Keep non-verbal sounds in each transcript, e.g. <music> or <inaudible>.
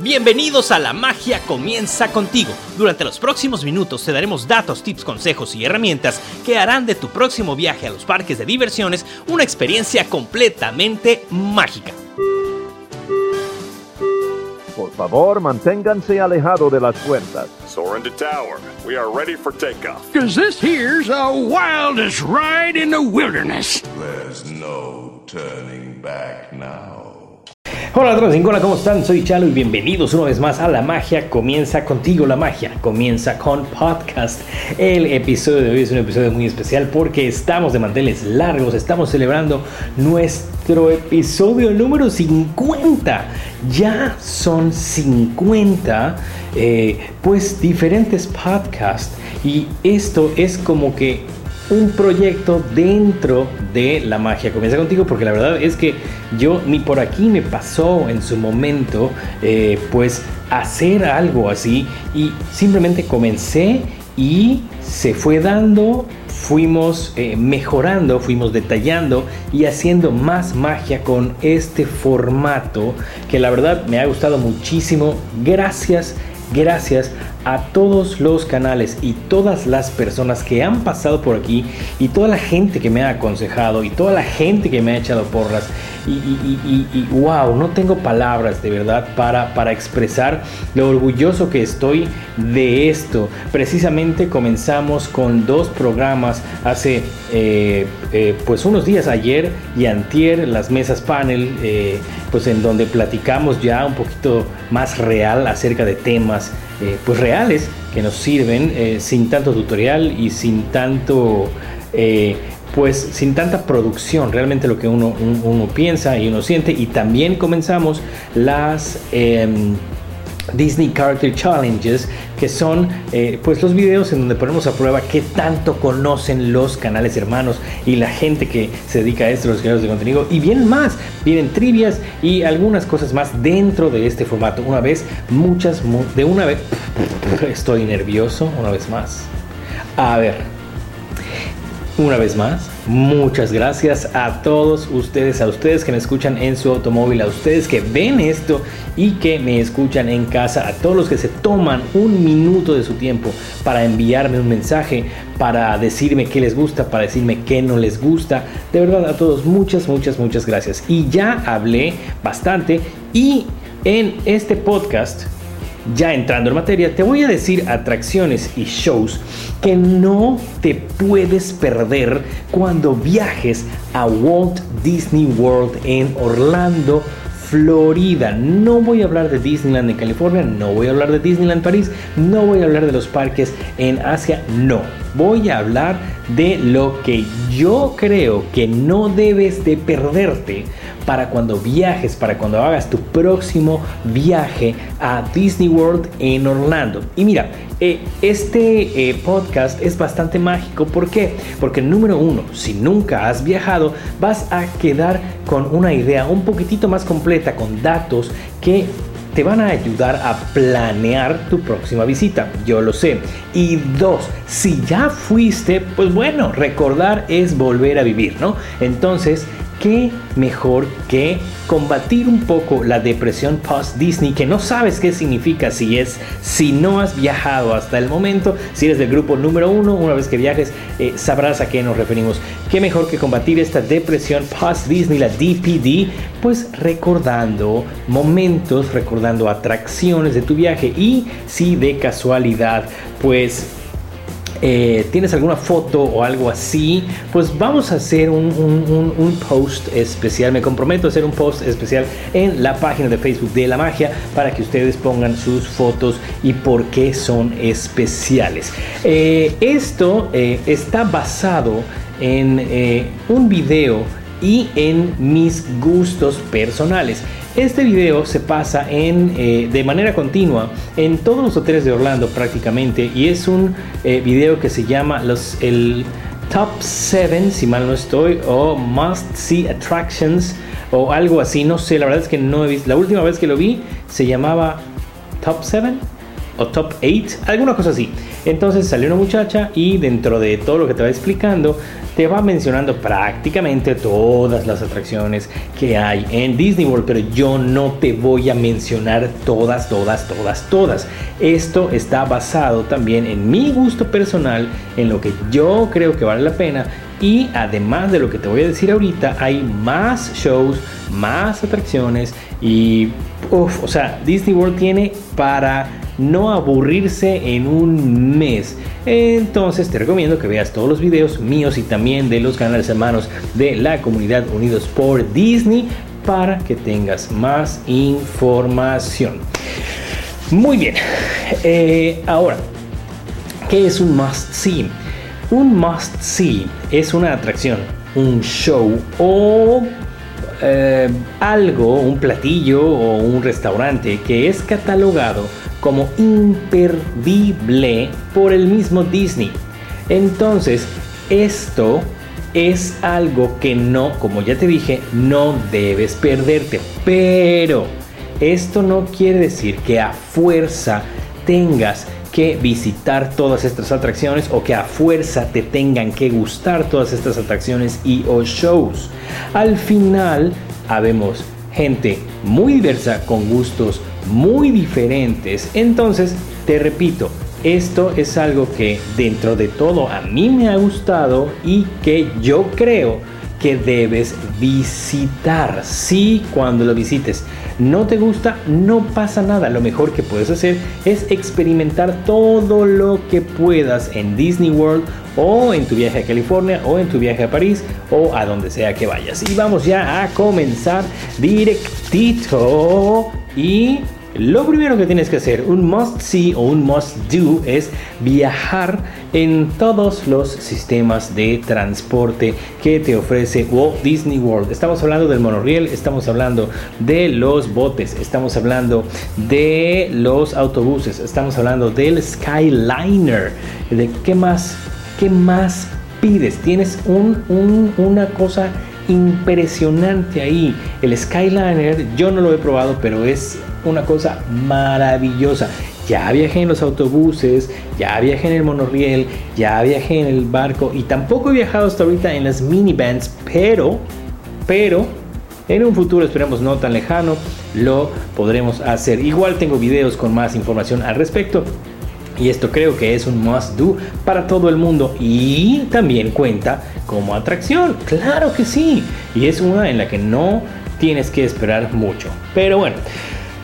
Bienvenidos a La Magia Comienza contigo. Durante los próximos minutos te daremos datos, tips, consejos y herramientas que harán de tu próximo viaje a los parques de diversiones una experiencia completamente mágica. Por favor, manténganse alejado de las puertas. Soaring to tower. We are ready for takeoff. Cause this here's the wildest ride in the wilderness. There's no turning back now. Hola hola, ¿cómo están? Soy Chalo y bienvenidos una vez más a La Magia Comienza contigo. La magia comienza con podcast. El episodio de hoy es un episodio muy especial porque estamos de manteles largos, estamos celebrando nuestro episodio número 50. Ya son 50, eh, pues diferentes podcasts y esto es como que un proyecto dentro de la magia. Comienza contigo porque la verdad es que yo ni por aquí me pasó en su momento eh, pues hacer algo así y simplemente comencé y se fue dando, fuimos eh, mejorando, fuimos detallando y haciendo más magia con este formato que la verdad me ha gustado muchísimo. Gracias, gracias a todos los canales y todas las personas que han pasado por aquí y toda la gente que me ha aconsejado y toda la gente que me ha echado porras y, wow, no tengo palabras de verdad para, para expresar lo orgulloso que estoy de esto. Precisamente comenzamos con dos programas hace eh, eh, pues unos días ayer y antier, las mesas panel, eh, pues en donde platicamos ya un poquito más real acerca de temas pues reales que nos sirven sin tanto tutorial y sin tanto pues sin tanta producción, realmente lo que uno, uno, piensa y uno siente. Y también comenzamos las em, Disney Character Challenges, que son eh, pues los videos en donde ponemos a prueba qué tanto conocen los canales hermanos y la gente que se dedica a esto, los creadores de contenido. Y vienen más, vienen trivias y algunas cosas más dentro de este formato. Una vez, muchas, de una vez, <laughs> estoy nervioso, una vez más. A ver, una vez más, muchas gracias a todos ustedes, a ustedes que me escuchan en su automóvil, a ustedes que ven esto y que me escuchan en casa, a todos los que se toman un minuto de su tiempo para enviarme un mensaje, para decirme qué les gusta, para decirme qué no les gusta. De verdad a todos muchas, muchas, muchas gracias. Y ya hablé bastante y en este podcast ya entrando en materia, te voy a decir atracciones y shows que no te puedes perder cuando viajes a Walt Disney World en Orlando, Florida. No voy a hablar de Disneyland en California, no voy a hablar de Disneyland París, no voy a hablar de los parques en Asia, no. Voy a hablar de lo que yo creo que no debes de perderte para cuando viajes, para cuando hagas tu próximo viaje a Disney World en Orlando. Y mira, eh, este eh, podcast es bastante mágico. ¿Por qué? Porque número uno, si nunca has viajado, vas a quedar con una idea un poquitito más completa, con datos que te van a ayudar a planear tu próxima visita. Yo lo sé. Y dos, si ya fuiste, pues bueno, recordar es volver a vivir, ¿no? Entonces, qué mejor que combatir un poco la depresión post-Disney, que no sabes qué significa si es, si no has viajado hasta el momento, si eres del grupo número uno, una vez que viajes, eh, sabrás a qué nos referimos. Qué mejor que combatir esta depresión post-Disney, la DPD, pues recordando momentos, recordando atracciones de tu viaje y si de casualidad, pues eh, tienes alguna foto o algo así, pues vamos a hacer un, post especial. Me comprometo a hacer un post especial en la página de Facebook de la magia para que ustedes pongan sus fotos y por qué son especiales. Eh, esto eh, está basado en un video y en mis gustos personales. Este video se pasa en, eh, de manera continua en todos los hoteles de Orlando prácticamente y es un eh, video que se llama los, el Top 7, si mal no estoy, o Must See Attractions o algo así, no sé, la verdad es que no he visto, la última vez que lo vi se llamaba Top 7 o top 8, alguna cosa así. Entonces sale una muchacha y dentro de todo lo que te va explicando, te va mencionando prácticamente todas las atracciones que hay en Disney World, pero yo no te voy a mencionar todas, todas, todas, todas. Esto está basado también en mi gusto personal, en lo que yo creo que vale la pena y además de lo que te voy a decir ahorita, hay más shows, más atracciones y, uff, o sea, Disney World tiene para no aburrirse en un mes. Entonces te recomiendo que veas todos los videos míos y también de los canales hermanos de la comunidad Unidos por Disney para que tengas más información. Muy bien, eh, ahora, ¿qué es un must see? Un must see es una atracción, un show o eh, algo, un platillo o un restaurante que es catalogado como imperdible por el mismo Disney. Entonces, esto es algo que no, como ya te dije, no debes perderte. Pero esto no quiere decir que a fuerza tengas que visitar todas estas atracciones o que a fuerza te tengan que gustar todas estas atracciones y o shows. Al final, habemos gente muy diversa con gustos muy diferentes. Entonces, te repito, esto es algo que dentro de todo a mí me ha gustado y que yo creo que debes visitar. Sí, cuando lo visites no te gusta, no pasa nada. Lo mejor que puedes hacer es experimentar todo lo que puedas en Disney World o en tu viaje a California o en tu viaje a París o a donde sea que vayas. Y vamos ya a comenzar directito y lo primero que tienes que hacer, un must see o un must do, es viajar en todos los sistemas de transporte que te ofrece Walt Disney World. Estamos hablando del monorriel, estamos hablando de los botes, estamos hablando de los autobuses, estamos hablando del Skyliner. ¿De qué más? ¿Qué más pides? Tienes una cosa impresionante ahí. El Skyliner, yo no lo he probado, pero es una cosa maravillosa. Ya viajé en los autobuses, ya viajé en el monorriel, ya viajé en el barco y tampoco he viajado hasta ahorita en las minivans, pero, pero, en un futuro esperemos no tan lejano, lo podremos hacer. Igual tengo videos con más información al respecto. Y esto creo que es un must do para todo el mundo y también cuenta como atracción. Claro que sí. Y es una en la que no tienes que esperar mucho. Pero bueno,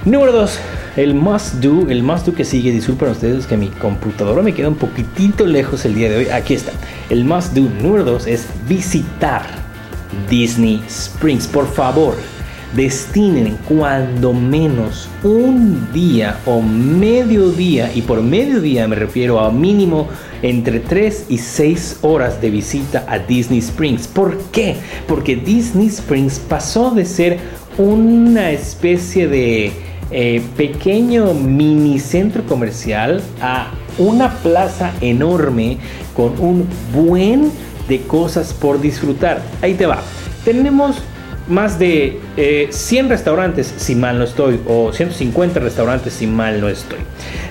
Número 2, el must do, el must do que sigue, disculpen ustedes que mi computadora me queda un poquitito lejos el día de hoy. Aquí está. El must do número 2 es visitar Disney Springs. Por favor, destinen cuando menos un día o medio día, y por medio día me refiero a mínimo entre 3 y 6 horas de visita a Disney Springs. ¿Por qué? Porque Disney Springs pasó de ser una especie de eh, pequeño mini centro comercial a una plaza enorme con un buen de cosas por disfrutar. Ahí te va. Tenemos más de 100 eh, restaurantes, si mal no estoy, o 150 restaurantes, si mal no estoy.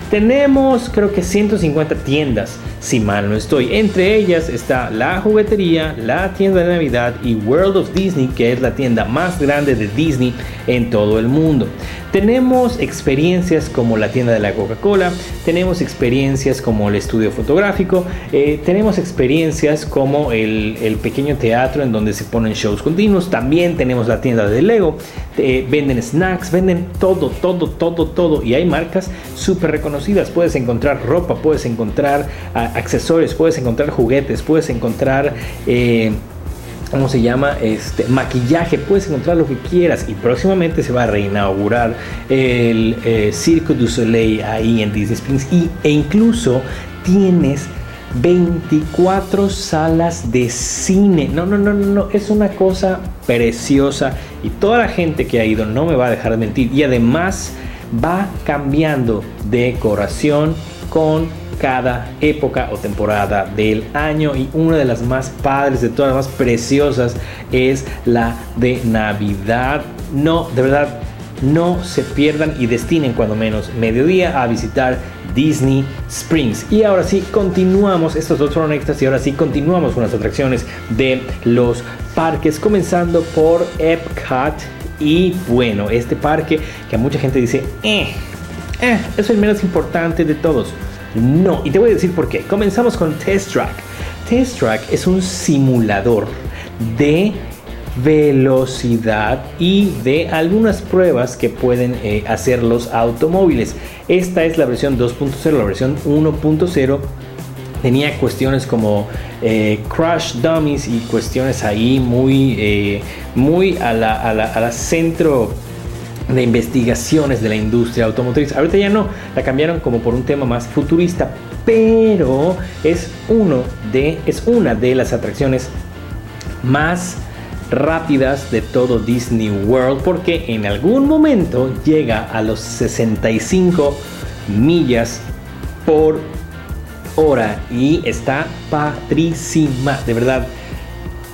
Tenemos creo que 150 tiendas, si mal no estoy. Entre ellas está la juguetería, la tienda de Navidad y World of Disney, que es la tienda más grande de Disney en todo el mundo. Tenemos experiencias como la tienda de la Coca-Cola, tenemos experiencias como el estudio fotográfico, eh, tenemos experiencias como el, pequeño teatro en donde se ponen shows continuos, también tenemos la tienda de Lego, eh, venden snacks, venden todo, todo, todo, todo y hay marcas súper reconocidas, puedes encontrar ropa, puedes encontrar ah, accesorios, puedes encontrar juguetes, puedes encontrar... Eh, ¿cómo se llama? Este, maquillaje, puedes encontrar lo que quieras y próximamente se va a reinaugurar el eh, Cirque du Soleil ahí en Disney Springs y, e incluso tienes 24 salas de cine. No, no, no, no, es una cosa preciosa y toda la gente que ha ido no me va a dejar de mentir y además va cambiando decoración con cada época o temporada del año y una de las más padres, de todas las más preciosas es la de Navidad. No, de verdad, no se pierdan y destinen cuando menos mediodía a visitar Disney Springs. Y ahora sí, continuamos, estos dos fueron extras y ahora sí continuamos con las atracciones de los parques, comenzando por Epcot. Y bueno, este parque que a mucha gente dice, eh, eh, es el menos importante de todos. No, y te voy a decir por qué. Comenzamos con Test Track. Test Track es un simulador de velocidad y de algunas pruebas que pueden eh, hacer los automóviles. Esta es la versión 2.0, la versión 1.0 tenía cuestiones como eh, crash dummies y cuestiones ahí muy, eh, muy a la, centro de investigaciones de la industria automotriz. Ahorita ya no, la cambiaron como por un tema más futurista, pero es uno de es una de las atracciones más rápidas de todo Disney World porque en algún momento llega a los 65 millas por hora y está padrísima, de verdad.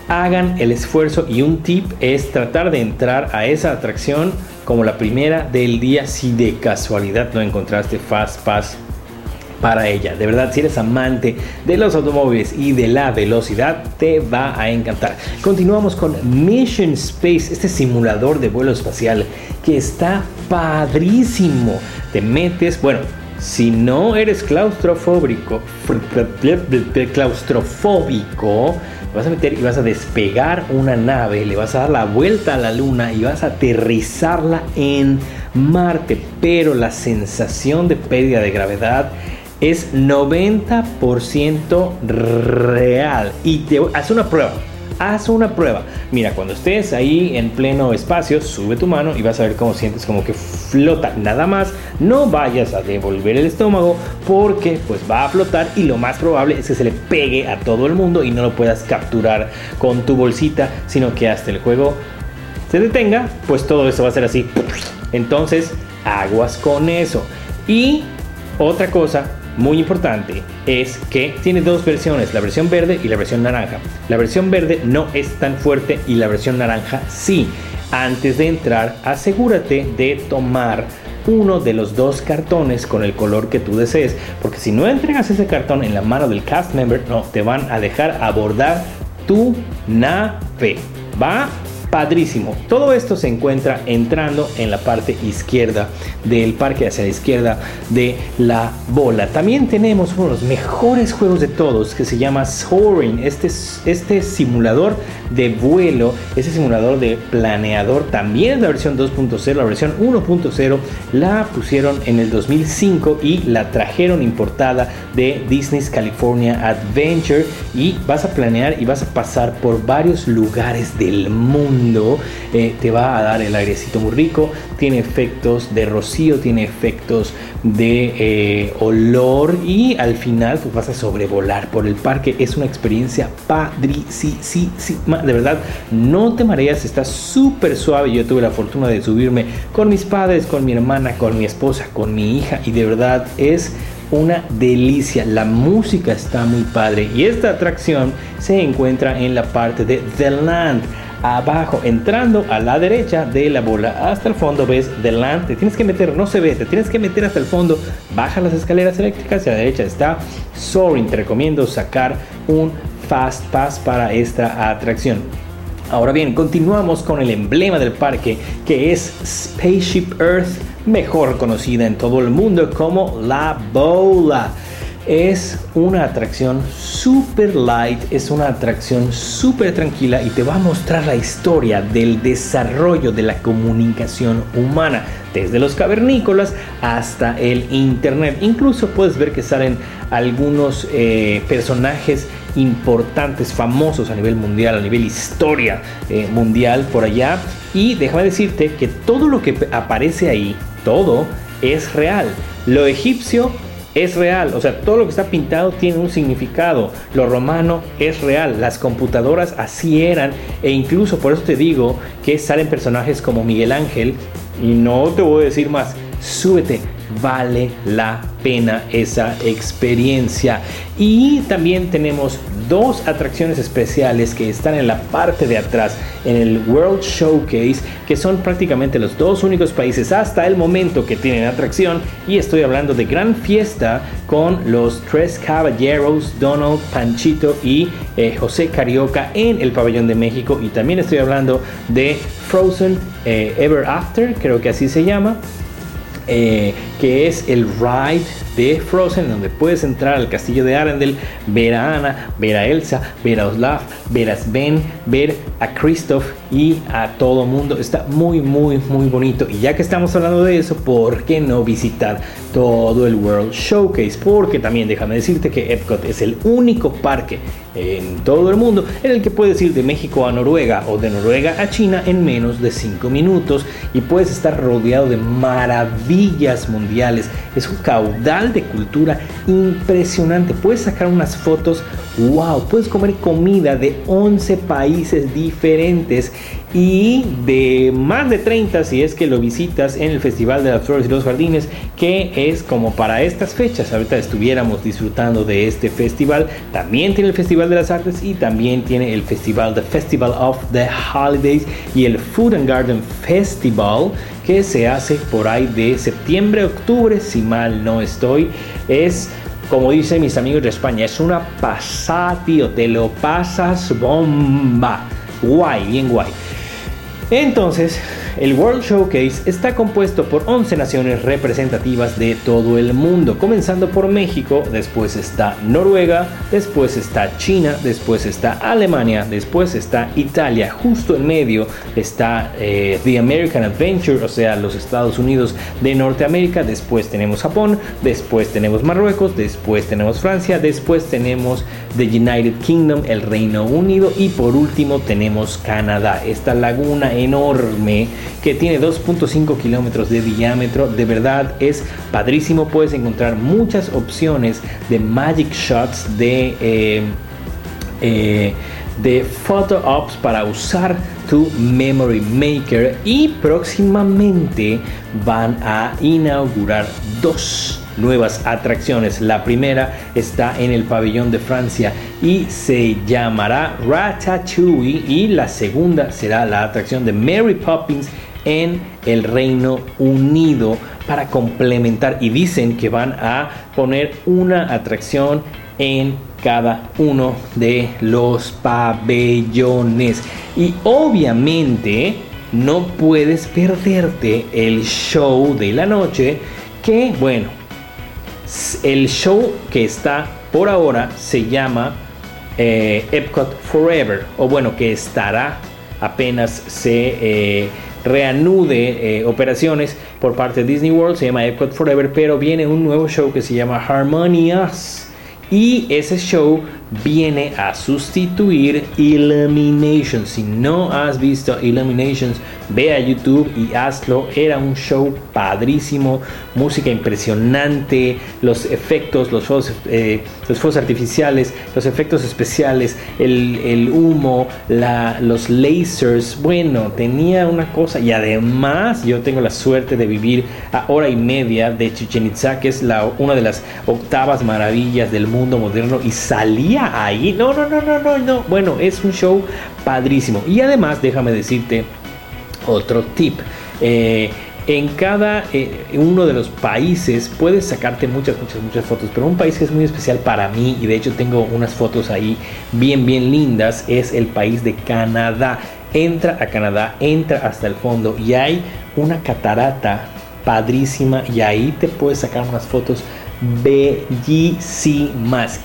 Hagan el esfuerzo y un tip es tratar de entrar a esa atracción como la primera del día si de casualidad no encontraste Fast Pass para ella. De verdad, si eres amante de los automóviles y de la velocidad, te va a encantar. Continuamos con Mission Space, este simulador de vuelo espacial que está padrísimo. Te metes, bueno, si no eres claustrofóbico, claustrofóbico, vas a meter y vas a despegar una nave, le vas a dar la vuelta a la luna y vas a aterrizarla en Marte, pero la sensación de pérdida de gravedad es 90% real. Y te haz una prueba. Haz una prueba. Mira, cuando estés ahí en pleno espacio, sube tu mano y vas a ver cómo sientes como que flota. Nada más, no vayas a devolver el estómago porque pues va a flotar y lo más probable es que se le pegue a todo el mundo y no lo puedas capturar con tu bolsita, sino que hasta el juego se detenga, pues todo eso va a ser así. Entonces, aguas con eso. Y otra cosa muy importante es que tiene dos versiones, la versión verde y la versión naranja. La versión verde no es tan fuerte y la versión naranja sí. Antes de entrar, asegúrate de tomar uno de los dos cartones con el color que tú desees, porque si no entregas ese cartón en la mano del cast member, no te van a dejar abordar tu nave. Va padrísimo. Todo esto se encuentra entrando en la parte izquierda del parque, hacia la izquierda de la bola. También tenemos uno de los mejores juegos de todos que se llama Soaring. Este, este simulador de vuelo, ese simulador de planeador, también la versión 2.0, la versión 1.0, la pusieron en el 2005 y la trajeron importada de Disney's California Adventure y vas a planear y vas a pasar por varios lugares del mundo eh, te va a dar el airecito muy rico, tiene efectos de rocío, tiene efectos de eh, olor y al final pues, vas a sobrevolar por el parque. Es una experiencia padrísima, de verdad, no te mareas, está súper suave. Yo tuve la fortuna de subirme con mis padres, con mi hermana, con mi esposa, con mi hija y de verdad es una delicia. La música está muy padre y esta atracción se encuentra en la parte de The Land abajo, entrando a la derecha de la bola hasta el fondo, ves delante, tienes que meter, no se ve, te tienes que meter hasta el fondo, baja las escaleras eléctricas y a la derecha está Soaring. Te recomiendo sacar un Fast Pass para esta atracción. Ahora bien, continuamos con el emblema del parque que es Spaceship Earth, mejor conocida en todo el mundo como la bola. Es una atracción super light, es una atracción súper tranquila y te va a mostrar la historia del desarrollo de la comunicación humana, desde los cavernícolas hasta el Internet. Incluso puedes ver que salen algunos eh, personajes importantes, famosos a nivel mundial, a nivel historia eh, mundial por allá. Y déjame decirte que todo lo que aparece ahí, todo es real. Lo egipcio es real, o sea, todo lo que está pintado tiene un significado. Lo romano es real, las computadoras así eran. E incluso por eso te digo que salen personajes como Miguel Ángel. Y no te voy a decir más, súbete, vale la pena esa experiencia. Y también tenemos dos atracciones especiales que están en la parte de atrás en el World Showcase, que son prácticamente los dos únicos países hasta el momento que tienen atracción. Y estoy hablando de Gran Fiesta con los tres caballeros, Donald, Panchito y eh, José Carioca en el pabellón de México. Y también estoy hablando de Frozen eh, Ever After, creo que así se llama. Eh, que es el ride de Frozen, donde puedes entrar al castillo de Arendelle, ver a Anna, ver a Elsa, ver a Olaf, ver a Sven, ver a Kristoff y a todo mundo. Está muy, muy, muy bonito. Y ya que estamos hablando de eso, ¿por qué no visitar todo el World Showcase? Porque también déjame decirte que Epcot es el único parque en todo el mundo en el que puedes ir de México a Noruega o de Noruega a China en menos de 5 minutos y puedes estar rodeado de maravillas mundiales. Es un caudal de cultura impresionante. Puedes sacar unas fotos, wow, puedes comer comida de 11 países diferentes y de más de 30 si es que lo visitas en el Festival de las Flores y los Jardines, que es como para estas fechas. Ahorita estuviéramos disfrutando de este festival. También tiene el Festival de las Artes y también tiene el Festival The Festival of the Holidays y el Food and Garden Festival que se hace por ahí de septiembre octubre, si mal no estoy. Es como dicen mis amigos de España, es una pasada, tío, te lo pasas bomba. Guay, bien guay. Entonces, el World Showcase está compuesto por 11 naciones representativas de todo el mundo, comenzando por México, después está Noruega, después está China, después está Alemania, después está Italia, justo en medio está eh, The American Adventure, o sea, los Estados Unidos de Norteamérica, después tenemos Japón, después tenemos Marruecos, después tenemos Francia, después tenemos The United Kingdom, el Reino Unido y por último tenemos Canadá, esta laguna enorme que tiene 2.5 kilómetros de diámetro. De verdad es padrísimo. Puedes encontrar muchas opciones de magic shots de... Eh, eh, de photo ops para usar tu memory maker y próximamente van a inaugurar dos nuevas atracciones. La primera está en el pabellón de Francia y se llamará Ratatouille y la segunda será la atracción de Mary Poppins en el Reino Unido para complementar y dicen que van a poner una atracción en cada uno de los pabellones y obviamente no puedes perderte el show de la noche que bueno el show que está por ahora se llama eh, Epcot Forever, o bueno, que estará apenas se eh, reanude eh, operaciones por parte de Disney World, se llama Epcot Forever, pero viene un nuevo show que se llama Harmonious. Y ese show viene a sustituir Illumination. Si no has visto Illuminations, ve a YouTube y hazlo. Era un show padrísimo, música impresionante, los efectos, los fuegos, eh, los fuegos artificiales, los efectos especiales, el, humo, los lasers. Bueno, tenía una cosa y además yo tengo la suerte de vivir a hora y media de Chichen Itza, que es la, una de las octavas maravillas del mundo moderno y salía ahí. No, no, no, no, no, no. Bueno, es un show padrísimo. Y además, déjame decirte otro tip. Eh, en cada eh, uno de los países puedes sacarte muchas, muchas, muchas fotos, pero un país que es muy especial para mí y de hecho tengo unas fotos ahí bien, bien lindas es el país de Canadá. Entra a Canadá, entra hasta el fondo y hay una catarata padrísima y ahí te puedes sacar unas fotos bellísimas.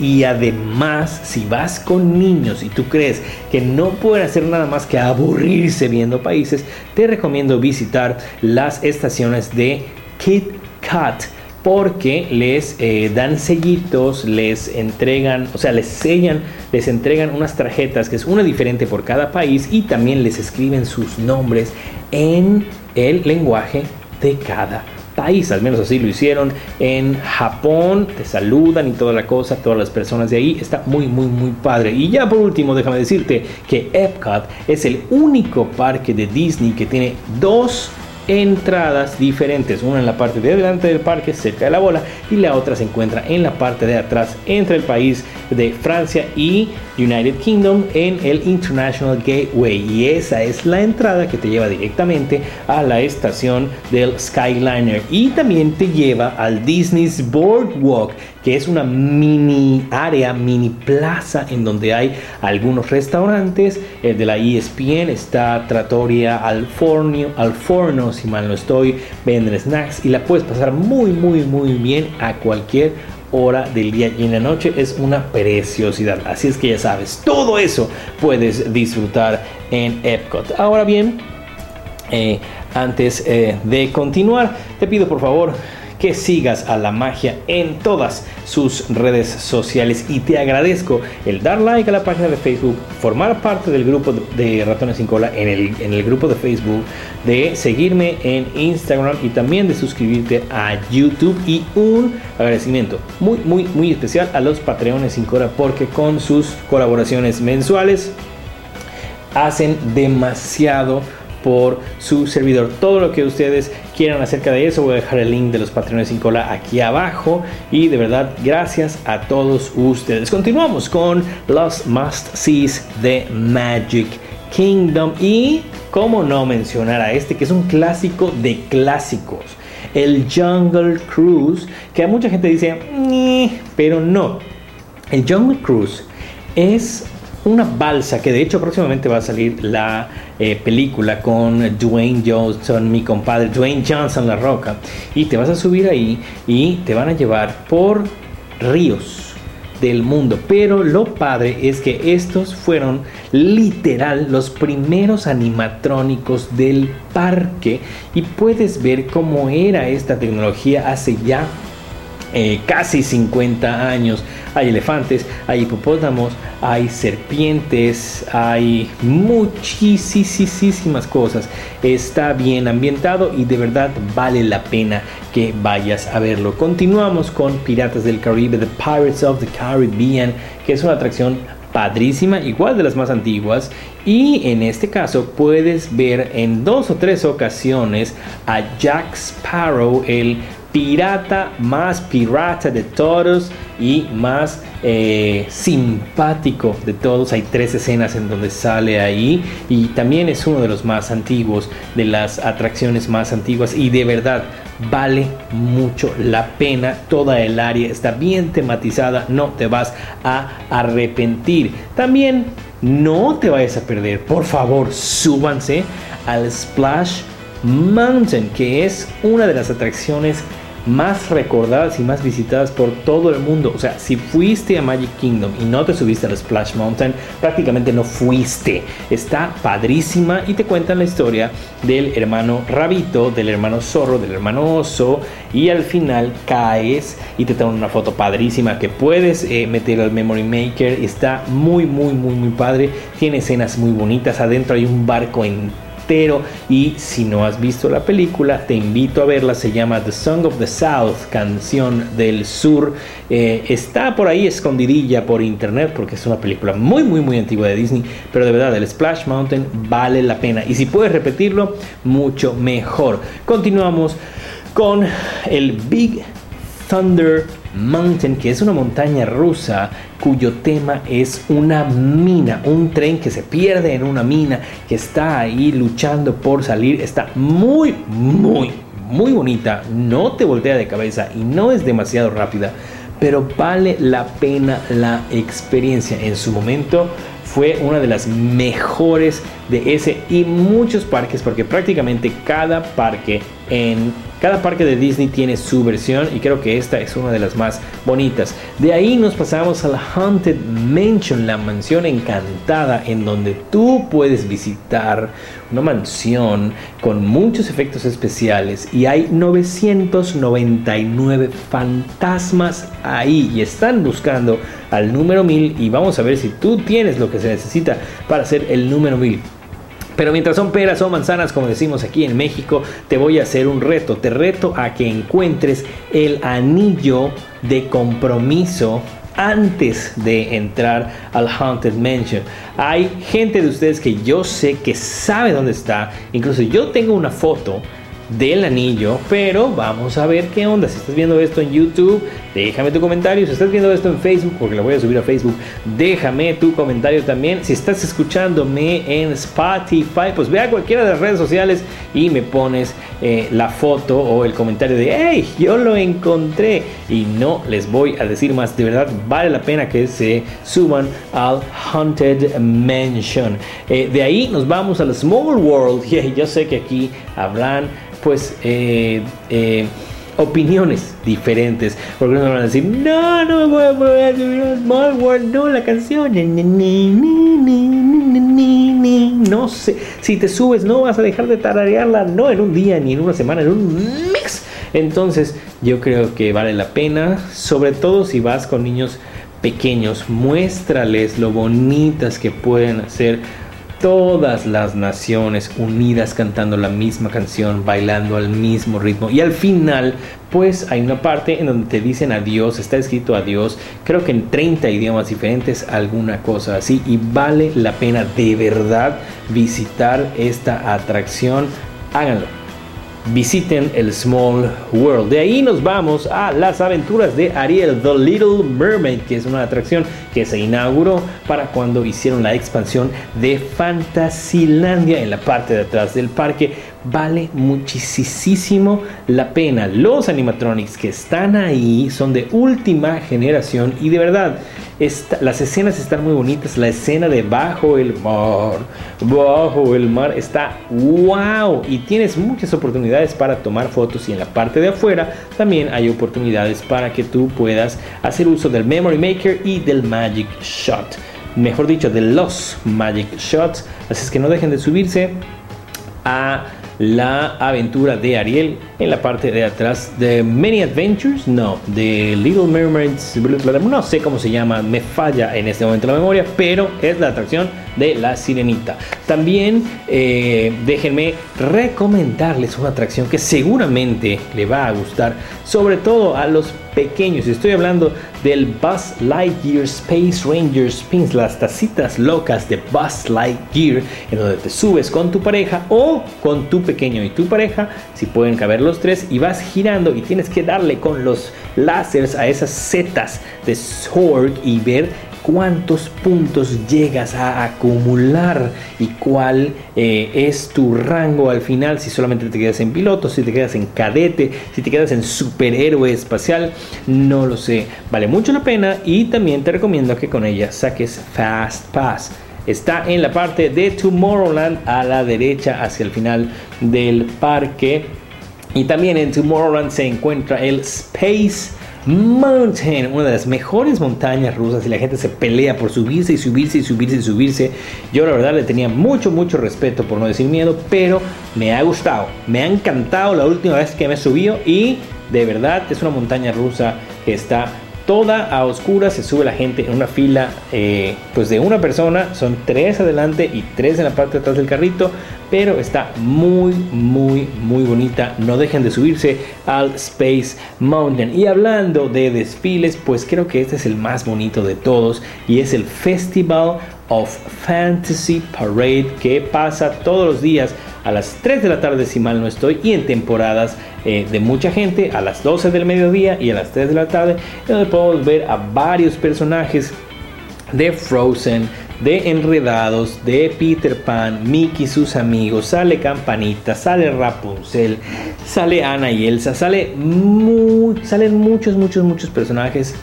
Y además, si vas con niños y tú crees que no pueden hacer nada más que aburrirse viendo países, te recomiendo visitar las estaciones de Kit Kat porque les eh, dan sellitos, les entregan, o sea, les sellan, les entregan unas tarjetas que es una diferente por cada país y también les escriben sus nombres en el lenguaje de cada país, al menos así lo hicieron en Japón, te saludan y toda la cosa, todas las personas de ahí, está muy muy muy padre. Y ya por último, déjame decirte que Epcot es el único parque de Disney que tiene dos entradas diferentes, una en la parte de adelante del parque cerca de la bola y la otra se encuentra en la parte de atrás entre el país de Francia y United Kingdom en el International Gateway. Y esa es la entrada que te lleva directamente a la estación del Skyliner. Y también te lleva al Disney's Boardwalk que es una mini área, mini plaza en donde hay algunos restaurantes. El de la ESPN está Trattoria al forno, al forno, si mal no estoy, venden snacks y la puedes pasar muy, muy, muy bien a cualquier hora del día y en la noche es una preciosidad. Así es que ya sabes, todo eso puedes disfrutar en Epcot. Ahora bien, eh, antes eh, de continuar, te pido por favor que sigas a la magia en todas sus redes sociales. Y te agradezco el dar like a la página de Facebook, formar parte del grupo de Ratones sin Cola en el, en el grupo de Facebook, de seguirme en Instagram y también de suscribirte a YouTube. Y un agradecimiento muy muy muy especial a los Patreones sin Cola porque con sus colaboraciones mensuales hacen demasiado por su servidor. Todo lo que ustedes quieran acerca de eso, voy a dejar el link de los Patreones sin cola aquí abajo. Y de verdad, gracias a todos ustedes. Continuamos con los must sees de Magic Kingdom. Y cómo no mencionar a este que es un clásico de clásicos. El Jungle Cruise, que a mucha gente dice, pero no. El Jungle Cruise es una balsa que de hecho próximamente va a salir la eh, película con Dwayne Johnson, mi compadre Dwayne Johnson La Roca, y te vas a subir ahí y te van a llevar por ríos del mundo. Pero lo padre es que estos fueron literal los primeros animatrónicos del parque y puedes ver cómo era esta tecnología hace ya eh, casi 50 años. Hay elefantes, hay hipopótamos, hay serpientes, hay muchísimas cosas. Está bien ambientado y de verdad vale la pena que vayas a verlo. Continuamos con Piratas del Caribe, The Pirates of the Caribbean, que es una atracción padrísima, igual de las más antiguas. Y en este caso puedes ver en dos o tres ocasiones a Jack Sparrow, el pirata más pirata de todos y más eh, simpático de todos. Hay tres escenas en donde sale ahí y también es uno de los más antiguos, de las atracciones más antiguas y de verdad vale mucho la pena. Toda el área está bien tematizada, no te vas a arrepentir. También no te vayas a perder, por favor, súbanse al Splash Mountain, que es una de las atracciones más recordadas y más visitadas por todo el mundo. O sea, si fuiste a Magic Kingdom y no te subiste al Splash Mountain, prácticamente no fuiste. Está padrísima y te cuentan la historia del hermano Rabito, del hermano Zorro, del hermano Oso y al final caes y te toman una foto padrísima que puedes eh, meter al Memory Maker. Está muy, muy, muy, muy padre. Tiene escenas muy bonitas. Adentro hay un barco en y si no has visto la película, te invito a verla. Se llama The Song of the South, canción del sur. Eh, está por ahí escondidilla por internet porque es una película muy, muy, muy antigua de Disney. Pero de verdad, el Splash Mountain vale la pena. Y si puedes repetirlo, mucho mejor. Continuamos con el Big Thunder Mountain, que es una montaña rusa cuyo tema es una mina, un tren que se pierde en una mina, que está ahí luchando por salir. Está muy, muy, muy bonita. No te voltea de cabeza y no es demasiado rápida, pero vale la pena la experiencia. En su momento fue una de las mejores de ese y muchos parques, porque prácticamente cada parque en cada parque de Disney tiene su versión y creo que esta es una de las más bonitas. De ahí nos pasamos a la Haunted Mansion, la mansión encantada en donde tú puedes visitar una mansión con muchos efectos especiales y hay 999 fantasmas ahí y están buscando al número 1000 y vamos a ver si tú tienes lo que se necesita para ser el número 1000. Pero mientras son peras o manzanas, como decimos aquí en México, te voy a hacer un reto. Te reto a que encuentres el anillo de compromiso antes de entrar al Haunted Mansion. Hay gente de ustedes que yo sé que sabe dónde está. Incluso yo tengo una foto del anillo, pero vamos a ver qué onda. Si estás viendo esto en YouTube, déjame tu comentario. Si estás viendo esto en Facebook, porque lo voy a subir a Facebook, déjame tu comentario también. Si estás escuchándome en Spotify, pues ve a cualquiera de las redes sociales y me pones eh, la foto o el comentario de, hey, yo lo encontré. Y no les voy a decir más, de verdad vale la pena que se suban al Haunted Mansion. Eh, de ahí nos vamos al Small World. <laughs> Y yo sé que aquí habrán pues eh, eh, opiniones diferentes. Porque no van a decir, no, no me voy a poder subir a Small World, no, la canción. No sé, si te subes no vas a dejar de tararearla, no en un día, ni en una semana, en un mes. Entonces yo creo que vale la pena, sobre todo si vas con niños pequeños, muéstrales lo bonitas que pueden hacer todas las naciones unidas cantando la misma canción, bailando al mismo ritmo. Y al final, pues hay una parte en donde te dicen adiós, está escrito adiós, creo que en 30 idiomas diferentes, alguna cosa así. Y vale la pena de verdad visitar esta atracción. Háganlo visiten el Small World. De ahí nos vamos a las aventuras de Ariel, The Little Mermaid, que es una atracción que se inauguró para cuando hicieron la expansión de Fantasylandia en la parte de atrás del parque. Vale muchísimo la pena. Los animatronics que están ahí son de última generación y de verdad las escenas están muy bonitas. La escena de bajo el mar, bajo el mar está wow. Y tienes muchas oportunidades para tomar fotos. Y en la parte de afuera también hay oportunidades para que tú puedas hacer uso del Memory Maker y del Magic Shot. Mejor dicho, de los Magic Shots. Así es que no dejen de subirse a la aventura de Ariel en la parte de atrás de Many Adventures, no, de Little Mermaids, no sé cómo se llama, me falla en este momento la memoria, pero es la atracción de la sirenita. También eh, déjenme recomendarles una atracción que seguramente le va a gustar, sobre todo a los pequeños. Estoy hablando del Buzz Lightyear Space Ranger Spins, las tacitas locas de Buzz Lightyear, en donde te subes con tu pareja o con tu pequeño y tu pareja, si pueden caber tres, y vas girando y tienes que darle con los láseres a esas setas de Zorg y ver cuántos puntos llegas a acumular y cuál eh, es tu rango al final, si solamente te quedas en piloto, si te quedas en cadete, si te quedas en superhéroe espacial, no lo sé, vale mucho la pena y también te recomiendo que con ella saques Fast Pass. Está en la parte de Tomorrowland a la derecha hacia el final del parque. Y también en Tomorrowland se encuentra el Space Mountain, una de las mejores montañas rusas y la gente se pelea por subirse y subirse y subirse y subirse. Yo la verdad le tenía mucho, mucho respeto, por no decir miedo, pero me ha gustado, me ha encantado la última vez que me subió y de verdad es una montaña rusa que está toda a oscuras, se sube la gente en una fila eh, pues de una persona, son tres adelante y tres en la parte de atrás del carrito, pero está muy muy muy bonita, no dejen de subirse al Space Mountain. Y hablando de desfiles, pues creo que este es el más bonito de todos y es el Festival of Fantasy Parade que pasa todos los días a las 3 de la tarde si mal no estoy y en temporadas eh, de mucha gente a las 12 del mediodía y a las 3 de la tarde donde podemos ver a varios personajes de Frozen, de Enredados, de Peter Pan, Mickey y sus amigos, sale Campanita, sale Rapunzel, sale Anna y Elsa, sale salen muchos, muchos, muchos personajes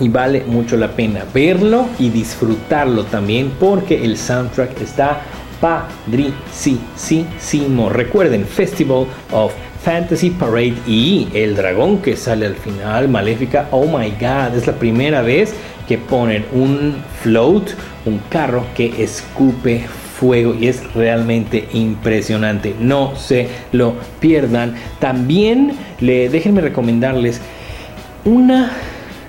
y vale mucho la pena verlo y disfrutarlo también porque el soundtrack está padricísimo. Recuerden, Festival of Fantasy Parade y el dragón que sale al final, Maléfica. Oh my god, es la primera vez que ponen un float, un carro que escupe fuego y es realmente impresionante. No se lo pierdan. También le déjenme recomendarles una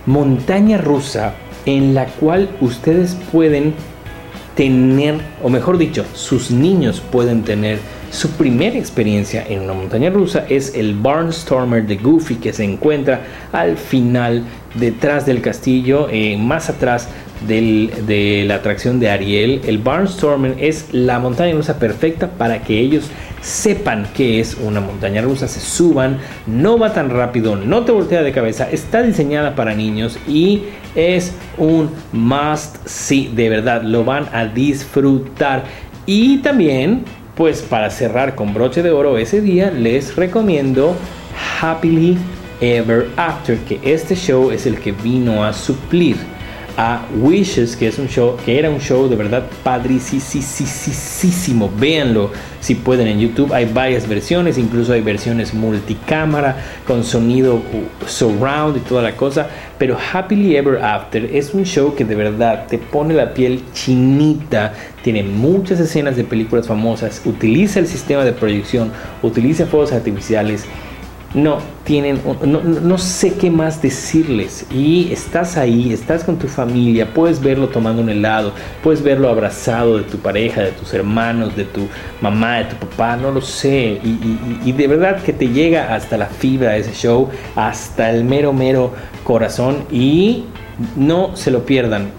montaña rusa en la cual ustedes pueden tener, o mejor dicho, sus niños pueden tener su primera experiencia en una montaña rusa es el Barnstormer de Goofy que se encuentra al final detrás del castillo, eh, más atrás del- de la atracción de Ariel, el Barnstormer es la montaña rusa perfecta para que ellos sepan que es una montaña rusa, se suban, no va tan rápido, no te voltea de cabeza, está diseñada para niños y es un must see, de verdad, lo van a disfrutar. Y también, pues para cerrar con broche de oro ese día, les recomiendo Happily Ever After, que este show es el que vino a suplir Wishes, que es un show, que era un show de verdad padricísimo. Véanlo si pueden en YouTube. Hay varias versiones, incluso hay versiones multicámara con sonido uh, surround y toda la cosa. Pero Happily Ever After es un show que de verdad te pone la piel chinita. Tiene muchas escenas de películas famosas. Utiliza el sistema de proyección, utiliza fuegos artificiales no tienen, no, no- sé qué más decirles. Y estás ahí, estás con tu familia, puedes verlo tomando un helado, puedes verlo abrazado de tu pareja, de tus hermanos, de tu mamá, de tu papá, no lo sé. Y, de verdad que te llega hasta la fibra ese show, hasta el mero, mero corazón. Y no se lo pierdan.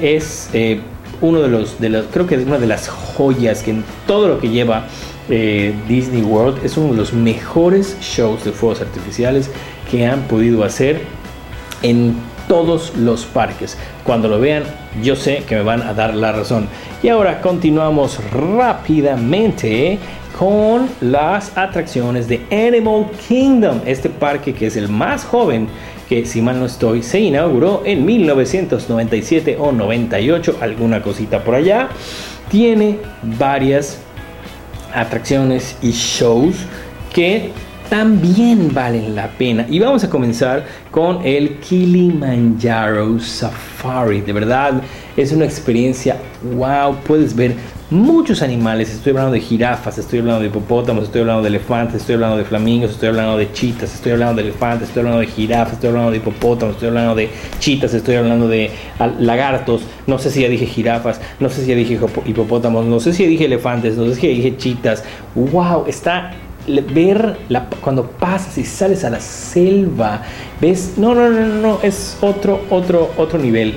Es eh, uno de los, de los, creo que es una de las joyas que en todo lo que lleva eh, Disney World es uno de los mejores shows de fuegos artificiales que han podido hacer en todos los parques. Cuando lo vean, yo sé que me van a dar la razón. Y ahora continuamos rápidamente con las atracciones de Animal Kingdom, este parque que es el más joven que si mal no estoy se inauguró en 1997 o 98, alguna cosita por allá. Tiene varias atracciones y shows que también valen la pena. Y vamos a comenzar con el Kilimanjaro Safari. De verdad, es una experiencia wow. Puedes ver muchos animales. Estoy hablando de jirafas, estoy hablando de hipopótamos, estoy hablando de elefantes, estoy hablando de flamingos, estoy hablando de chitas, estoy hablando de elefantes, estoy hablando de jirafas, estoy hablando de hipopótamos, estoy hablando de chitas, estoy hablando de ah, lagartos. No sé si ya dije jirafas, no sé si ya dije hipo- hipopótamos, no sé si ya dije elefantes, no sé si ya dije chitas. Wow, está ver la, cuando pasas y sales a la selva, ves, no, no, no, no, es otro, otro, otro nivel.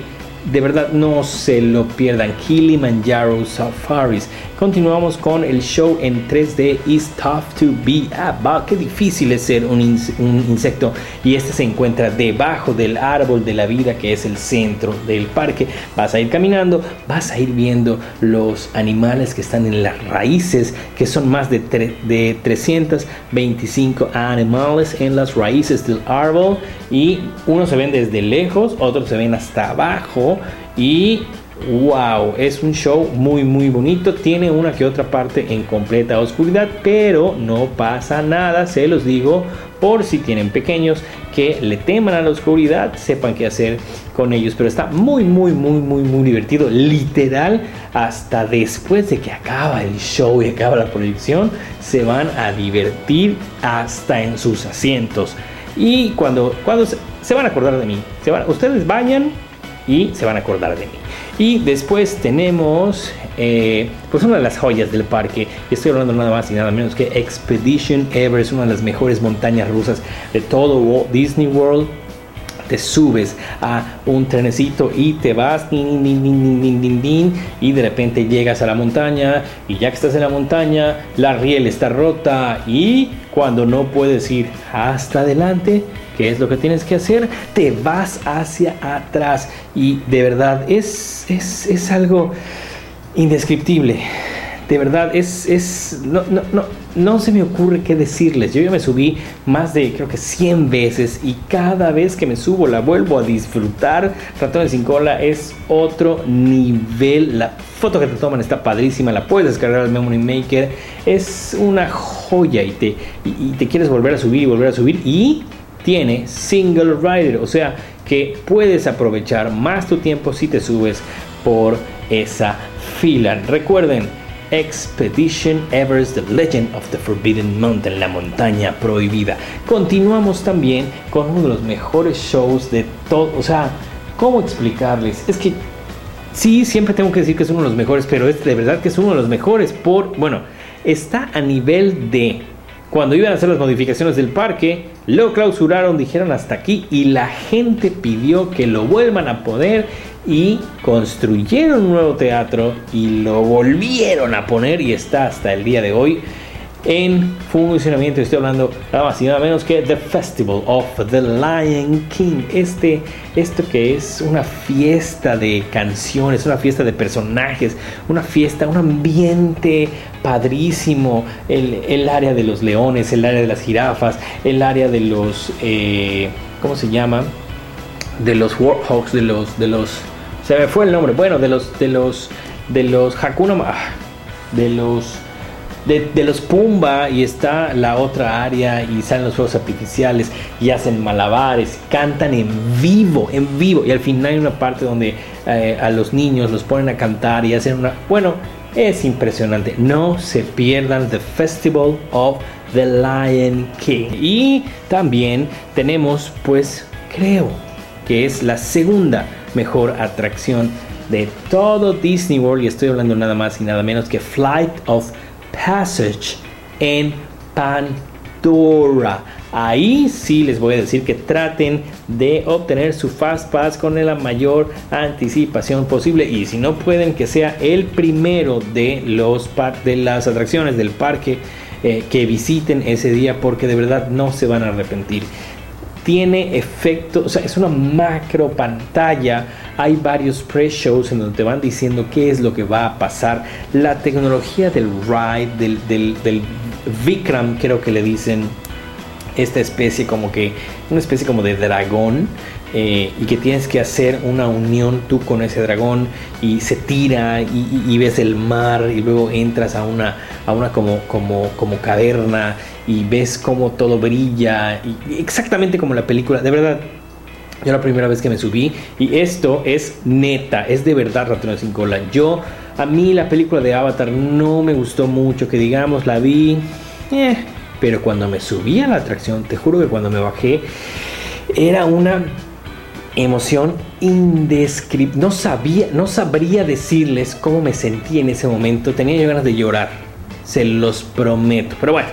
De verdad, no se lo pierdan. Kilimanjaro Safaris. Continuamos con el show en 3D Is Tough to Be. Va, qué difícil es ser un, ins- un insecto. Y este se encuentra debajo del árbol de la vida, que es el centro del parque. Vas a ir caminando, vas a ir viendo los animales que están en las raíces, que son más de, de 325 animales en las raíces del árbol. Y unos se ven desde lejos, otros se ven hasta abajo. Y wow, es un show muy muy bonito. Tiene una que otra parte en completa oscuridad, pero no pasa nada, se los digo. Por si tienen pequeños que le teman a la oscuridad, sepan qué hacer con ellos. Pero está muy, muy, muy, muy, muy divertido. Literal, hasta después de que acaba el show y acaba la proyección, se van a divertir hasta en sus asientos. Y cuando, cuando se, van a acordar de mí, se van, ustedes vayan y se van a acordar de mí. Y después tenemos eh, pues una de las joyas del parque. Estoy hablando nada más y nada menos que Expedition Ever. Es una de las mejores montañas rusas de todo Disney World. Te subes a un trenecito y te vas din, din, din, y de repente llegas a la montaña y ya que estás en la montaña la riel está rota y cuando no puedes ir hasta adelante ¿Qué es lo que tienes que hacer? Te vas hacia atrás. Y de verdad es, es, es algo indescriptible. De verdad, es, es no, no, no, no se me ocurre qué decirles. Yo ya me subí más de, creo que 100 veces y cada vez que me subo la vuelvo a disfrutar. Ratones sin cola es otro nivel. La foto que te toman está padrísima, la puedes descargar al Memory Maker. Es una joya y te, y, y te quieres volver a subir y volver a subir. Y tiene single rider, o sea que puedes aprovechar más tu tiempo si te subes por esa fila. Recuerden, Expedition Everest, The Legend of the Forbidden Mountain, la montaña prohibida. Continuamos también con uno de los mejores shows de todo, o sea, ¿cómo explicarles? Es que sí, siempre tengo que decir que es uno de los mejores, pero es de verdad que es uno de los mejores por, bueno, está a nivel de cuando iban a hacer las modificaciones del parque, lo clausuraron, dijeron hasta aquí y la gente pidió que lo vuelvan a poner y construyeron un nuevo teatro y lo volvieron a poner y está hasta el día de hoy en funcionamiento. Estoy hablando nada más y nada menos que The Festival of the Lion King. Este, esto que es una fiesta de canciones, una fiesta de personajes, una fiesta, un ambiente padrísimo. El, área de los leones, el área de las jirafas, el área de los, eh, ¿cómo se llama? De los warthogs, de los, de los, se me fue el nombre. Bueno, de los, de los, de los Hakuna, de los de, los Pumba y está la otra área y salen los fuegos artificiales y hacen malabares, cantan en vivo, en vivo. Y al final hay una parte donde eh, a los niños los ponen a cantar y hacen una... Bueno, es impresionante, no se pierdan The Festival of the Lion King. Y también tenemos pues creo que es la segunda mejor atracción de todo Disney World. Y estoy hablando nada más y nada menos que Flight of Passage en Pandora. Ahí sí les voy a decir que traten de obtener su Fast Pass con la mayor anticipación posible. Y si no pueden, que sea el primero de, los de las atracciones del parque eh, que visiten ese día, porque de verdad no se van a arrepentir tiene efecto, o sea, es una macro pantalla. Hay varios pre-shows en donde te van diciendo qué es lo que va a pasar. La tecnología del ride, del, del, del Vikram, creo que le dicen esta especie como que, una especie como de dragón. Eh, y que tienes que hacer una unión tú con ese dragón y se tira y, ves el mar y luego entras a una, a una como, como, como caverna y ves cómo todo brilla, y exactamente como la película, de verdad. Yo la primera vez que me subí y esto es neta, es de verdad Ratón sin cola. Yo, a mí la película de Avatar no me gustó mucho, que digamos, la vi, eh, pero cuando me subí a la atracción, te juro que cuando me bajé, era una emoción indescriptible. No sabía, no sabría decirles cómo me sentí en ese momento. Tenía yo ganas de llorar. Se los prometo. Pero bueno,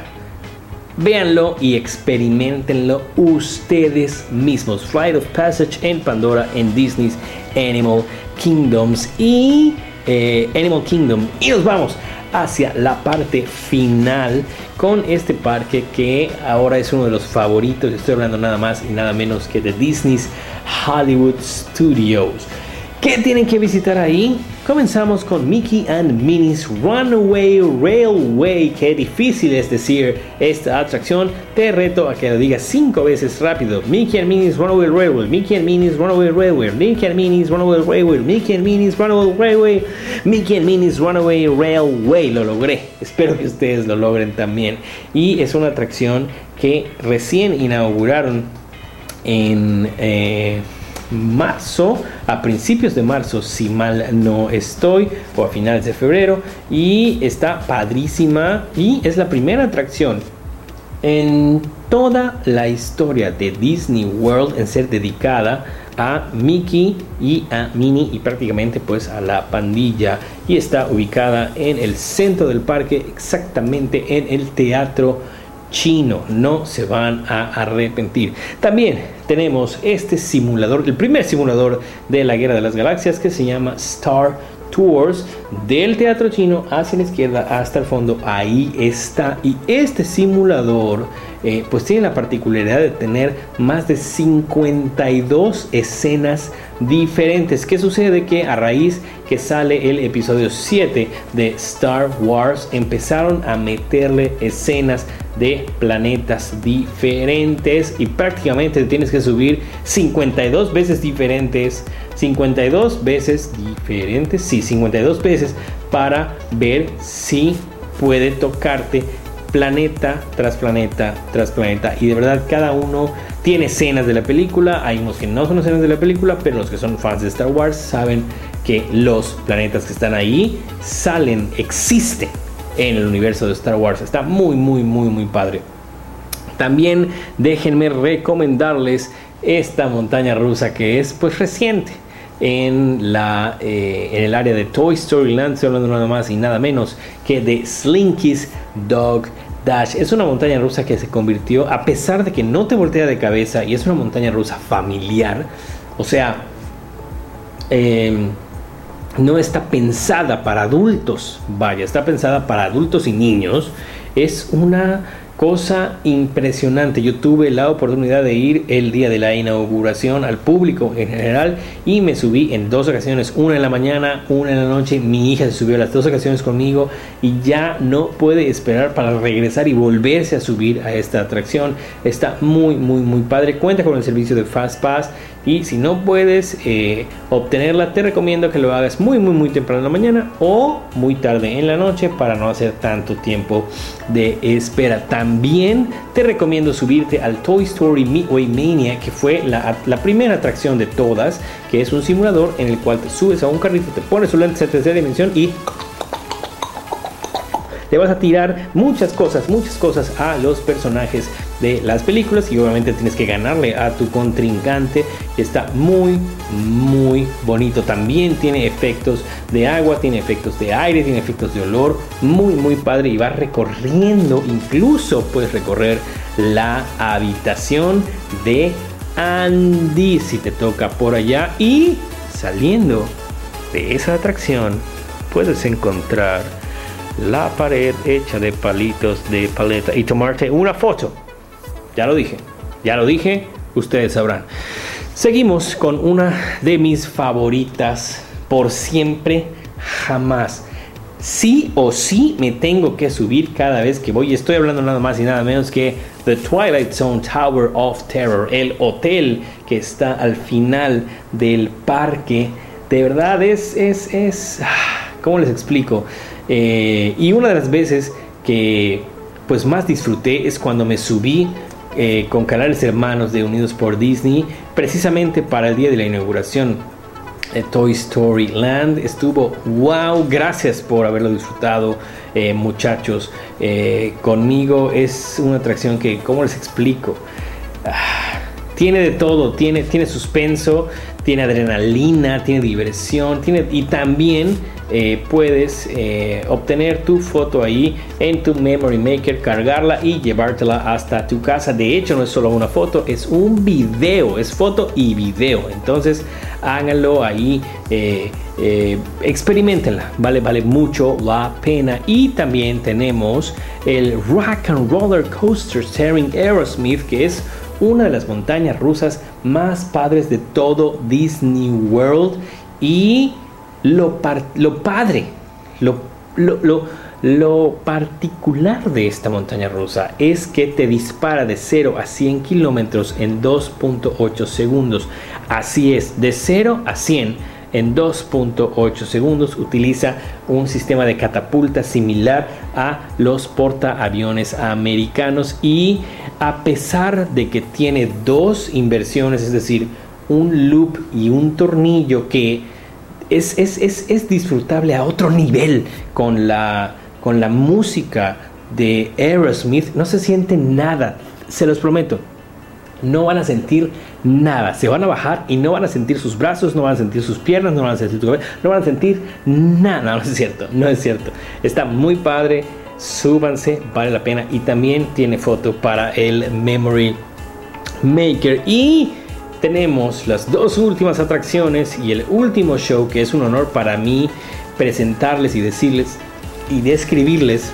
Véanlo y experimentenlo ustedes mismos. Flight of Passage en Pandora en Disney's Animal Kingdoms y eh, Animal Kingdom. Y nos vamos hacia la parte final con este parque que ahora es uno de los favoritos. Estoy hablando nada más y nada menos que de Disney's Hollywood Studios. ¿Qué tienen que visitar ahí? Comenzamos con Mickey and Minnie's Runaway Railway. Qué difícil es decir esta atracción. Te reto a que lo digas cinco veces rápido. Mickey and Minnie's Runaway Railway. Mickey and Minnie's Runaway Railway. Mickey and Minnie's Runaway Railway. Mickey and Minnie's Runaway Railway. Mickey and Minnie's Runaway Railway. Lo logré. <laughs> Espero que ustedes lo logren también. Y es una atracción que recién inauguraron en... Eh, marzo, a principios de marzo, si mal no estoy, o a finales de febrero, y está padrísima y es la primera atracción en toda la historia de Disney World en ser dedicada a Mickey y a Minnie y prácticamente pues a la pandilla. Y está ubicada en el centro del parque exactamente en el teatro chino. No se van a arrepentir. También tenemos este simulador, el primer simulador de la Guerra de las Galaxias que se llama Star Tours del teatro chino hacia la izquierda hasta el fondo. Ahí está. Y este simulador eh, pues tiene la particularidad de tener más de 52 escenas diferentes. ¿Qué sucede? Que a raíz que sale el episodio 7 de Star Wars empezaron a meterle escenas de planetas diferentes y prácticamente tienes que subir 52 veces diferentes 52 veces diferentes sí 52 veces para ver si puede tocarte planeta tras planeta tras planeta. Y de verdad cada uno tiene escenas de la película. Hay unos que no son escenas de la película, pero los que son fans de Star Wars saben que los planetas que están ahí salen, existen en el universo de Star Wars. Está muy, muy, muy, muy padre. También déjenme recomendarles esta montaña rusa que es pues reciente en, la, eh, en el área de Toy Story Land. Estoy hablando nada más y nada menos que de Slinky's Dog Dash es una montaña rusa que se convirtió, a pesar de que no te voltea de cabeza y es una montaña rusa familiar, o sea, eh, no está pensada para adultos, vaya, está pensada para adultos y niños. Es una cosa impresionante. Yo tuve la oportunidad de ir el día de la inauguración al público en general y me subí en dos ocasiones, una en la mañana, una en la noche. Mi hija se subió las dos ocasiones conmigo y ya no puede esperar para regresar y volverse a subir a esta atracción. Está muy, muy, muy padre. Cuenta con el servicio de Fast Pass y si no puedes eh, obtenerla, te recomiendo que lo hagas muy, muy, muy temprano en la mañana o muy tarde en la noche para no hacer tanto tiempo de espera. También te recomiendo subirte al Toy Story Midway Mania, que fue la, primera atracción de todas, que es un simulador en el cual te subes a un carrito, te pones un lente de tercera dimensión y le vas a tirar muchas cosas, muchas cosas a los personajes de las películas y obviamente tienes que ganarle a tu contrincante. Está muy, muy bonito. También tiene efectos de agua, tiene efectos de aire, tiene efectos de olor. Muy, muy padre y va recorriendo, incluso puedes recorrer la habitación de Andy si te toca por allá y saliendo de esa atracción puedes encontrar la pared hecha de palitos de paleta y tomarte una foto. Ya lo dije, ya lo dije, ustedes sabrán. Seguimos con una de mis favoritas por siempre, jamás. Sí o sí me tengo que subir cada vez que voy. Estoy hablando nada más y nada menos que The Twilight Zone Tower of Terror, el hotel que está al final del parque. De verdad es, es, es, ah, ¿cómo les explico? Eh, y una de las veces que pues más disfruté es cuando me subí eh, con canales hermanos de Unidos por Disney, precisamente para el día de la inauguración de Toy Story Land. Estuvo wow, gracias por haberlo disfrutado, eh, muchachos. conmigo es una atracción que, ¿cómo les explico? Ah, tiene de todo, tiene, tiene suspenso, tiene adrenalina, tiene diversión, tiene y también eh, puedes eh, obtener tu foto ahí en tu Memory Maker, cargarla y llevártela hasta tu casa. De hecho, no es solo una foto, es un video, es foto y video. Entonces, háganlo ahí, eh, experimentenla, vale, vale mucho la pena. Y también tenemos el Rock and Roller Coaster starring Aerosmith, que es una de las montañas rusas más padres de todo Disney World. Y lo, lo padre, lo, lo, lo, particular de esta montaña rusa es que te dispara de 0 a 100 kilómetros en 2.8 segundos. Así es, de 0 a 100 en 2.8 segundos. Utiliza un sistema de catapulta similar a los portaaviones americanos y a pesar de que tiene dos inversiones, es decir, un loop y un tornillo que es, es, disfrutable a otro nivel con la, con la música de Aerosmith. No se siente nada, se los prometo. No van a sentir nada. Se van a bajar y no van a sentir sus brazos, no van a sentir sus piernas, no van a sentir su cabeza, no van a sentir nada. <laughs> No es cierto, no es cierto. Está muy padre. Súbanse, vale la pena. Y también tiene foto para el Memory Maker. Y tenemos las dos últimas atracciones y el último show que es un honor para mí presentarles y decirles y describirles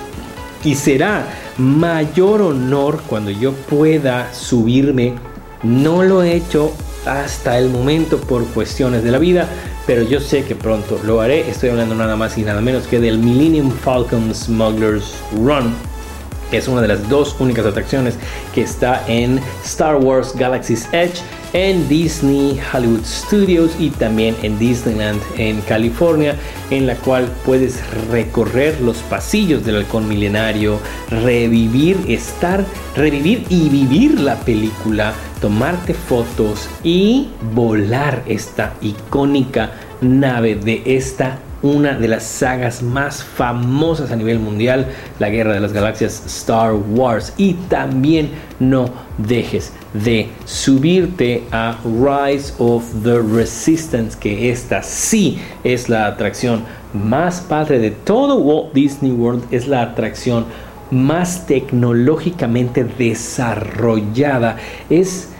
y será mayor honor cuando yo pueda subirme. No lo he hecho hasta el momento por cuestiones de la vida, pero yo sé que pronto lo haré. Estoy hablando nada más y nada menos que del Millennium Falcon Smugglers Run que es una de las dos únicas atracciones que está en Star Wars Galaxy's Edge, en Disney Hollywood Studios y también en Disneyland en California, en la cual puedes recorrer los pasillos del halcón milenario, revivir, estar, revivir y vivir la película, tomarte fotos y volar esta icónica nave de esta una de las sagas más famosas a nivel mundial, la Guerra de las Galaxias Star Wars. Y también no dejes de subirte a Rise of the Resistance, que esta sí es la atracción más padre de todo Walt Disney World, es la atracción más tecnológicamente desarrollada. Es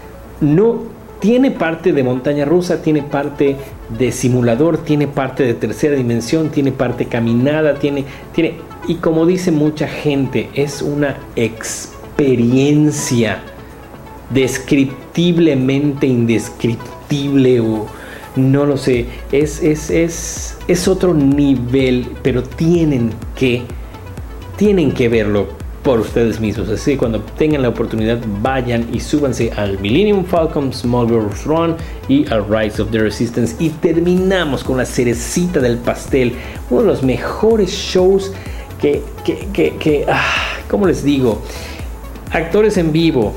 no tiene parte de montaña rusa, tiene parte de simulador, tiene parte de tercera dimensión, tiene parte caminada, tiene tiene y como dice mucha gente, es una experiencia descriptiblemente indescriptible o no lo sé, es, es, es, es otro nivel, pero tienen que, tienen que verlo por ustedes mismos. Así que cuando tengan la oportunidad, vayan y súbanse al Millennium Falcon Small World Run y al Rise of the Resistance. Y terminamos con la cerecita del pastel, uno de los mejores shows que, que, que, que ah, ¿cómo les digo? Actores en vivo,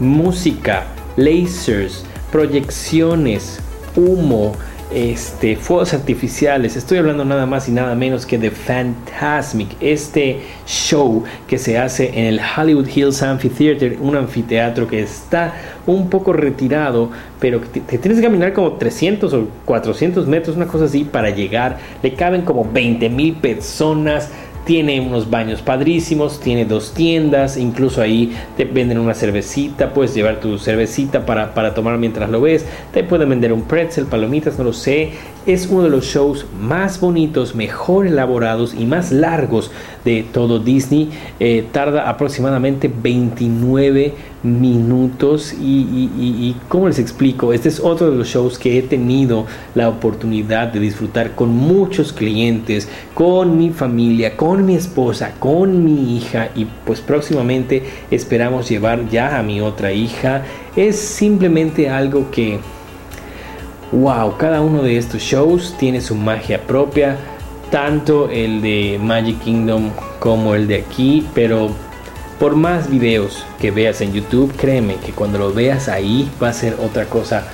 música, lasers, proyecciones, humo, este, fuegos artificiales. Estoy hablando nada más y nada menos que de Fantasmic, este show que se hace en el Hollywood Hills Amphitheater, un anfiteatro que está un poco retirado, pero que te, tienes que caminar como 300 o 400 metros, una cosa así, para llegar. Le caben como 20 mil personas tiene unos baños padrísimos, tiene dos tiendas, incluso ahí te venden una cervecita, puedes llevar tu cervecita para, para tomar mientras lo ves, te pueden vender un pretzel, palomitas, no lo sé. Es uno de los shows más bonitos, mejor elaborados y más largos de todo Disney. Eh, tarda aproximadamente 29 minutos y, y, y, ¿cómo les explico? Este es otro de los shows que he tenido la oportunidad de disfrutar con muchos clientes, con mi familia, con mi esposa, con mi hija y pues próximamente esperamos llevar ya a mi otra hija. Es simplemente algo que wow, cada uno de estos shows tiene su magia propia, tanto el de Magic Kingdom como el de aquí, pero por más videos que veas en YouTube, créeme que cuando lo veas ahí va a ser otra cosa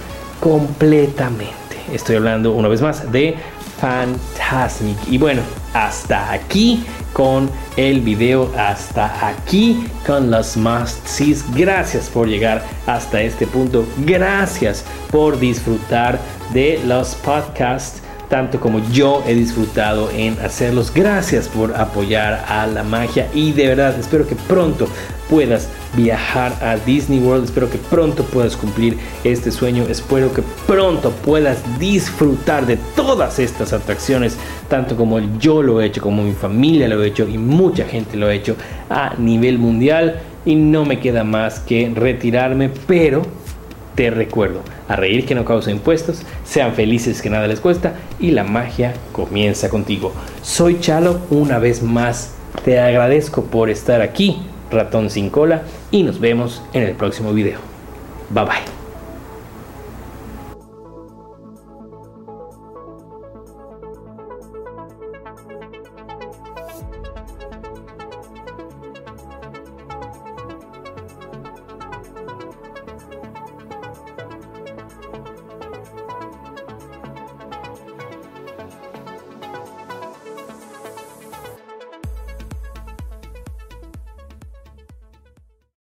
completamente. Estoy hablando una vez más de Fantasmic. Y bueno, hasta aquí con el video, hasta aquí con los must sees. Gracias por llegar hasta este punto. Gracias por disfrutar de los podcasts tanto como yo he disfrutado en hacerlos. Gracias por apoyar a la magia y de verdad espero que pronto puedas viajar a Disney World. Espero que pronto puedas cumplir este sueño. Espero que pronto puedas disfrutar de todas estas atracciones, tanto como yo lo he hecho, como mi familia lo ha hecho y mucha gente lo ha hecho a nivel mundial. Y no me queda más que retirarme, pero te recuerdo, a reír que no causa impuestos, sean felices que nada les cuesta y la magia comienza contigo. Soy Chalo, una vez más te agradezco por estar aquí, ratón sin cola, y nos vemos en el próximo video. Bye bye.